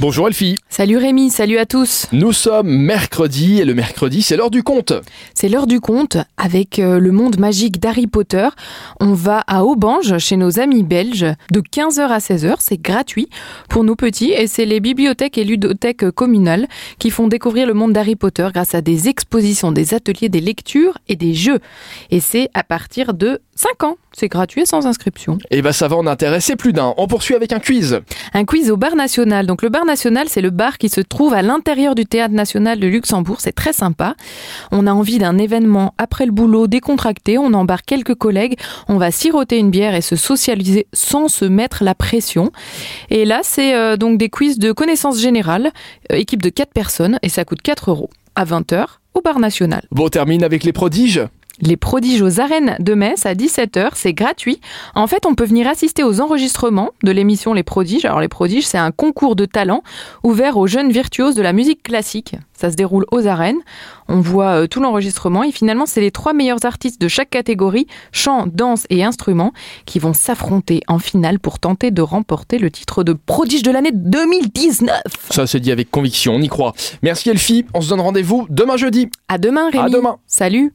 Bonjour Elfie. Salut Rémi, salut à tous. Nous sommes mercredi et le mercredi c'est l'heure du conte. C'est l'heure du conte avec euh, le monde magique d'Harry Potter. On va à Aubange chez nos amis belges de 15h à 16h, c'est gratuit pour nos petits et c'est les bibliothèques et ludothèques communales qui font découvrir le monde d'Harry Potter grâce à des expositions, des ateliers, des lectures et des jeux. Et c'est à partir de 5 ans. C'est gratuit et sans inscription. Et bah ça va en intéresser plus d'un. On poursuit avec un quiz. Un quiz au bar national. Donc le bar national, c'est le bar qui se trouve à l'intérieur du théâtre national de Luxembourg. C'est très sympa. On a envie d'un événement après le boulot décontracté. On embarque quelques collègues. On va siroter une bière et se socialiser sans se mettre la pression. Et là, c'est euh, donc des quiz de connaissances générales. Euh, équipe de 4 personnes et ça coûte 4 euros à 20h au bar national. Bon, on termine avec les prodiges. Les prodiges aux arènes de Metz à 17h, c'est gratuit. En fait, on peut venir assister aux enregistrements de l'émission Les Prodiges. Alors les Prodiges, c'est un concours de talent ouvert aux jeunes virtuoses de la musique classique. Ça se déroule aux arènes. On voit euh, tout l'enregistrement et finalement, c'est les trois meilleurs artistes de chaque catégorie, chant, danse et instruments, qui vont s'affronter en finale pour tenter de remporter le titre de prodige de l'année 2019. Ça c'est dit avec conviction, on y croit. Merci Elfie, on se donne rendez-vous demain jeudi. À demain Rémi. À demain. Salut.